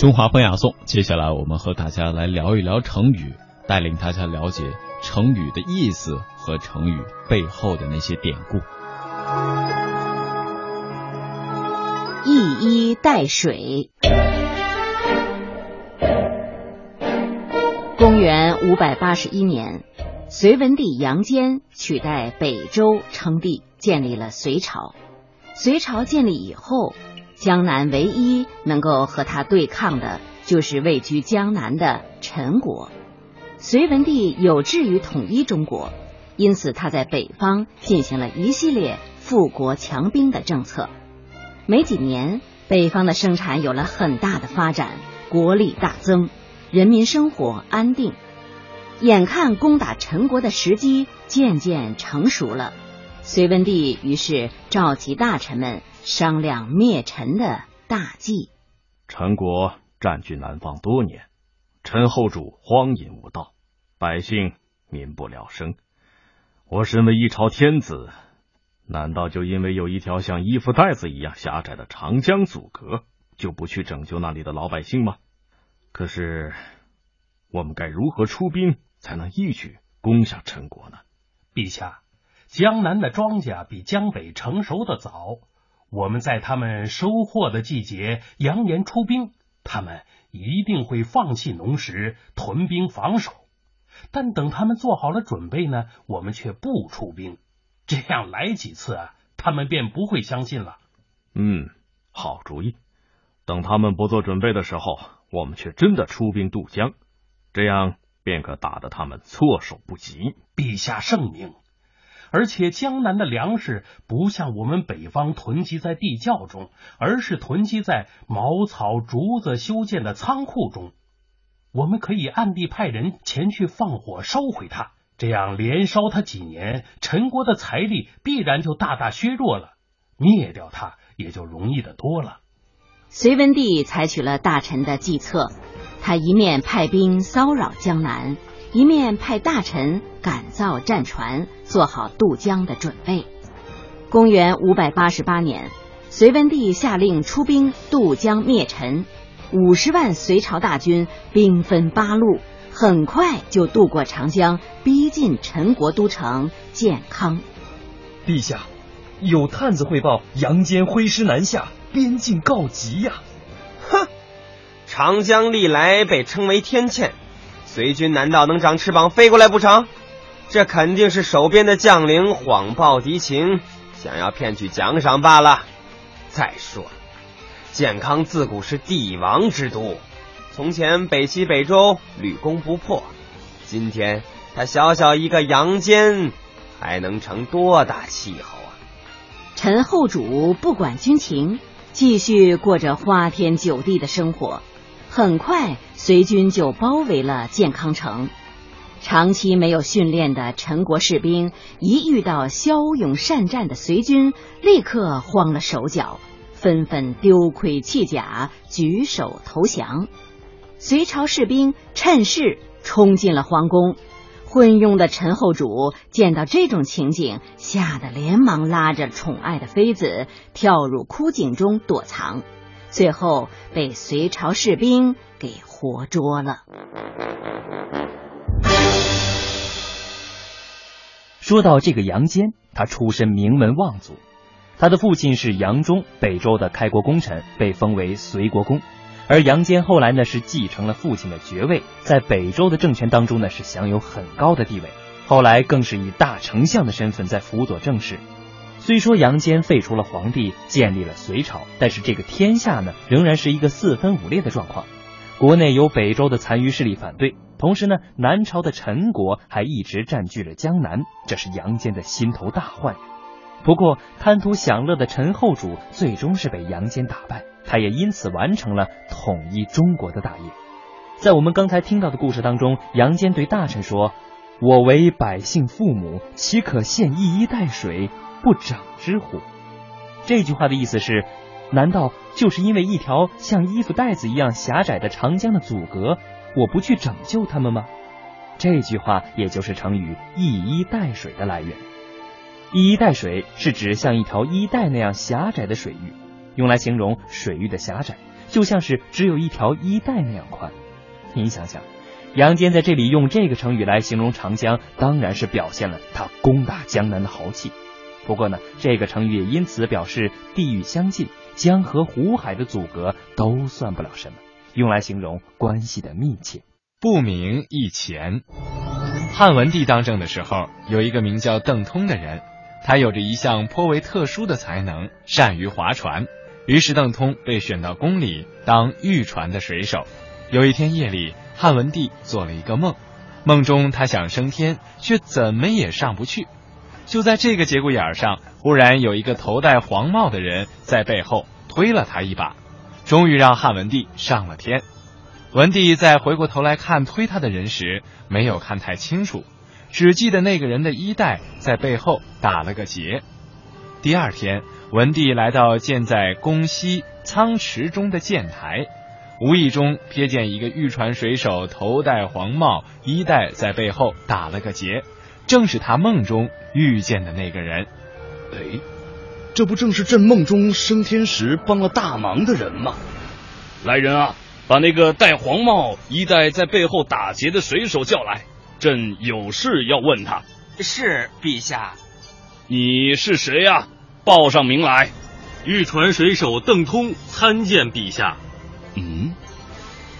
中华风雅颂，接下来我们和大家来聊一聊成语，带领大家了解成语的意思和成语背后的那些典故。一衣带水。公元五百八十一年，隋文帝杨坚取代北周称帝，建立了隋朝。隋朝建立以后，江南唯一能够和他对抗的，就是位居江南的陈国。隋文帝有志于统一中国，因此他在北方进行了一系列富国强兵的政策。没几年，北方的生产有了很大的发展，国力大增，人民生活安定。眼看攻打陈国的时机渐渐成熟了。隋文帝于是召集大臣们商量灭陈的大计。陈国占据南方多年，陈后主荒淫无道，百姓民不聊生。我身为一朝天子，难道就因为有一条像衣服带子一样狭窄的长江阻隔，就不去拯救那里的老百姓吗？可是，我们该如何出兵才能一举攻下陈国呢？陛下。江南的庄稼比江北成熟的早，我们在他们收获的季节扬言出兵，他们一定会放弃农时，屯兵防守。但等他们做好了准备呢，我们却不出兵，这样来几次啊，他们便不会相信了。嗯，好主意。等他们不做准备的时候，我们却真的出兵渡江，这样便可打得他们措手不及。陛下圣明。而且江南的粮食不像我们北方囤积在地窖中，而是囤积在茅草、竹子修建的仓库中。我们可以暗地派人前去放火烧毁它，这样连烧它几年，陈国的财力必然就大大削弱了，灭掉它也就容易的多了。隋文帝采取了大臣的计策，他一面派兵骚扰江南。一面派大臣赶造战船，做好渡江的准备。公元五百八十八年，隋文帝下令出兵渡江灭陈，五十万隋朝大军兵分八路，很快就渡过长江，逼近陈国都城建康。陛下，有探子汇报，杨坚挥师南下，边境告急呀！哼，长江历来被称为天堑。隋军难道能长翅膀飞过来不成？这肯定是手边的将领谎报敌情，想要骗取奖赏罢了。再说，建康自古是帝王之都，从前北齐北周屡攻不破，今天他小小一个杨坚，还能成多大气候啊？陈后主不管军情，继续过着花天酒地的生活。很快，隋军就包围了建康城。长期没有训练的陈国士兵，一遇到骁勇善战的隋军，立刻慌了手脚，纷纷丢盔弃甲，举手投降。隋朝士兵趁势冲进了皇宫。昏庸的陈后主见到这种情景，吓得连忙拉着宠爱的妃子跳入枯井中躲藏。最后被隋朝士兵给活捉了。说到这个杨坚，他出身名门望族，他的父亲是杨忠，北周的开国功臣，被封为隋国公。而杨坚后来呢，是继承了父亲的爵位，在北周的政权当中呢，是享有很高的地位。后来更是以大丞相的身份在辅佐政事。虽说杨坚废除了皇帝，建立了隋朝，但是这个天下呢，仍然是一个四分五裂的状况。国内有北周的残余势力反对，同时呢，南朝的陈国还一直占据着江南，这是杨坚的心头大患。不过，贪图享乐的陈后主最终是被杨坚打败，他也因此完成了统一中国的大业。在我们刚才听到的故事当中，杨坚对大臣说：“我为百姓父母，岂可献一衣带水？”不长之乎？这句话的意思是：难道就是因为一条像衣服带子一样狭窄的长江的阻隔，我不去拯救他们吗？这句话也就是成语“一衣带水”的来源。一衣带水是指像一条衣带那样狭窄的水域，用来形容水域的狭窄，就像是只有一条衣带那样宽。您想想，杨坚在这里用这个成语来形容长江，当然是表现了他攻打江南的豪气。不过呢，这个成语也因此表示地域相近，江河湖海的阻隔都算不了什么，用来形容关系的密切。不明一钱。汉文帝当政的时候，有一个名叫邓通的人，他有着一项颇为特殊的才能，善于划船。于是邓通被选到宫里当御船的水手。有一天夜里，汉文帝做了一个梦，梦中他想升天，却怎么也上不去。就在这个节骨眼上，忽然有一个头戴黄帽的人在背后推了他一把，终于让汉文帝上了天。文帝在回过头来看推他的人时，没有看太清楚，只记得那个人的衣带在背后打了个结。第二天，文帝来到建在宫西仓池中的建台，无意中瞥见一个御船水手头戴黄帽，衣带在背后打了个结，正是他梦中遇见的那个人。哎，这不正是朕梦中升天时帮了大忙的人吗？来人啊！把那个戴黄帽、衣带在背后打结的水手叫来，朕有事要问他。是陛下。你是谁呀？报上名来。玉船水手邓通参见陛下。嗯，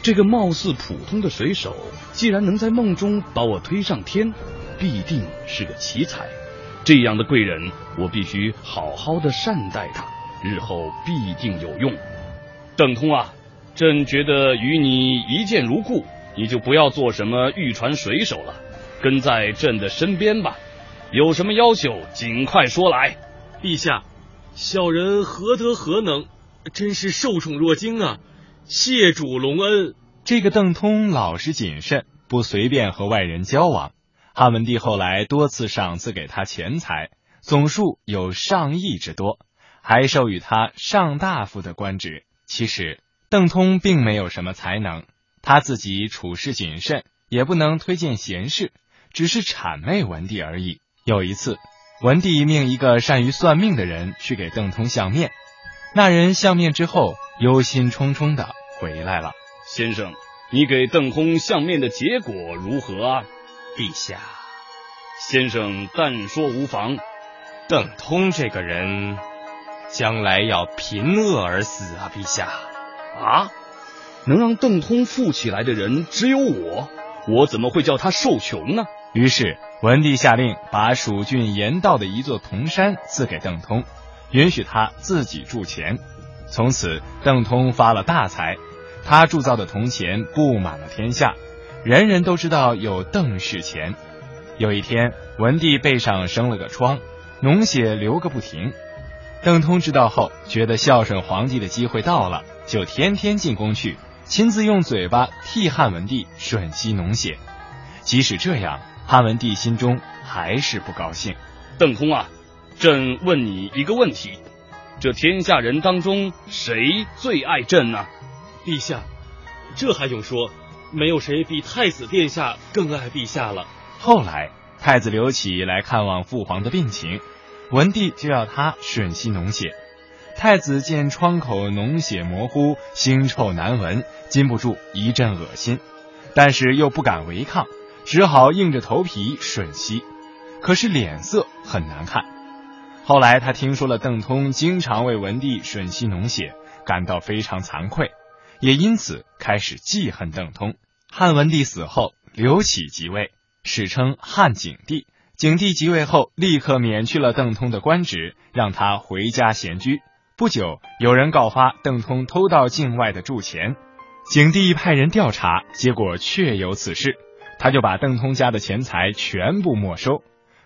这个貌似普通的水手，既然能在梦中把我推上天，必定是个奇才。这样的贵人，我必须好好的善待他，日后必定有用。邓通啊！朕觉得与你一见如故，你就不要做什么御船水手了，跟在朕的身边吧。有什么要求，尽快说来。陛下，小人何德何能，真是受宠若惊啊！谢主隆恩。这个邓通老实谨慎，不随便和外人交往。汉文帝后来多次赏赐给他钱财，总数有上亿之多，还授予他上大夫的官职。其实。邓通并没有什么才能，他自己处事谨慎，也不能推荐贤士，只是谄媚文帝而已。有一次，文帝命一个善于算命的人去给邓通相面，那人相面之后，忧心忡忡的回来了。先生，你给邓通相面的结果如何啊？陛下，先生但说无妨。邓通这个人，将来要贫饿而死啊，陛下。啊！能让邓通富起来的人只有我，我怎么会叫他受穷呢？于是文帝下令把蜀郡盐道的一座铜山赐给邓通，允许他自己铸钱。从此，邓通发了大财，他铸造的铜钱布满了天下，人人都知道有邓氏钱。有一天，文帝背上生了个疮，脓血流个不停。邓通知道后，觉得孝顺皇帝的机会到了。就天天进宫去，亲自用嘴巴替汉文帝吮吸脓血。即使这样，汉文帝心中还是不高兴。邓通啊，朕问你一个问题：这天下人当中，谁最爱朕呢？陛下，这还用说？没有谁比太子殿下更爱陛下了。后来，太子刘启来看望父皇的病情，文帝就要他吮吸脓血。太子见窗口脓血模糊，腥臭难闻，禁不住一阵恶心，但是又不敢违抗，只好硬着头皮吮吸。可是脸色很难看。后来他听说了邓通经常为文帝吮吸脓血，感到非常惭愧，也因此开始记恨邓通。汉文帝死后，刘启即位，史称汉景帝。景帝即位后，立刻免去了邓通的官职，让他回家闲居。不久，有人告发邓通偷盗境外的铸钱，景帝派人调查，结果确有此事，他就把邓通家的钱财全部没收，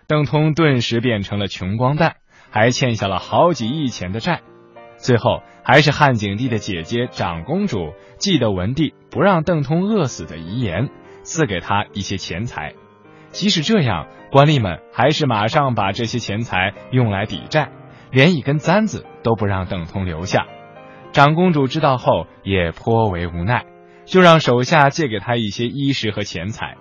邓通顿时变成了穷光蛋，还欠下了好几亿钱的债。最后，还是汉景帝的姐姐长公主记得文帝不让邓通饿死的遗言，赐给他一些钱财。即使这样，官吏们还是马上把这些钱财用来抵债。连一根簪子都不让邓通留下，长公主知道后也颇为无奈，就让手下借给他一些衣食和钱财。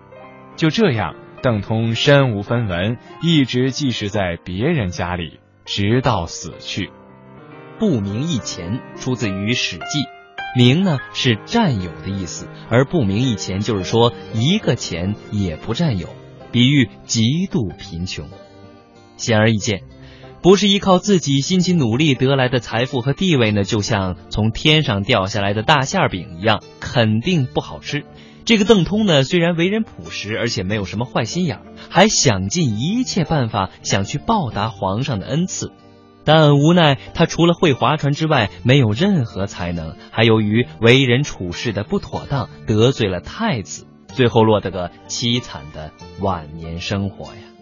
就这样，邓通身无分文，一直寄食在别人家里，直到死去。不明一钱出自于《史记》，名呢是占有的意思，而不名一钱就是说一个钱也不占有，比喻极度贫穷。显而易见，不是依靠自己辛勤努力得来的财富和地位呢，就像从天上掉下来的大馅饼一样，肯定不好吃。这个邓通呢，虽然为人朴实，而且没有什么坏心眼，还想尽一切办法想去报答皇上的恩赐。但无奈他除了会划船之外，没有任何才能，还由于为人处事的不妥当，得罪了太子，最后落得个凄惨的晚年生活呀。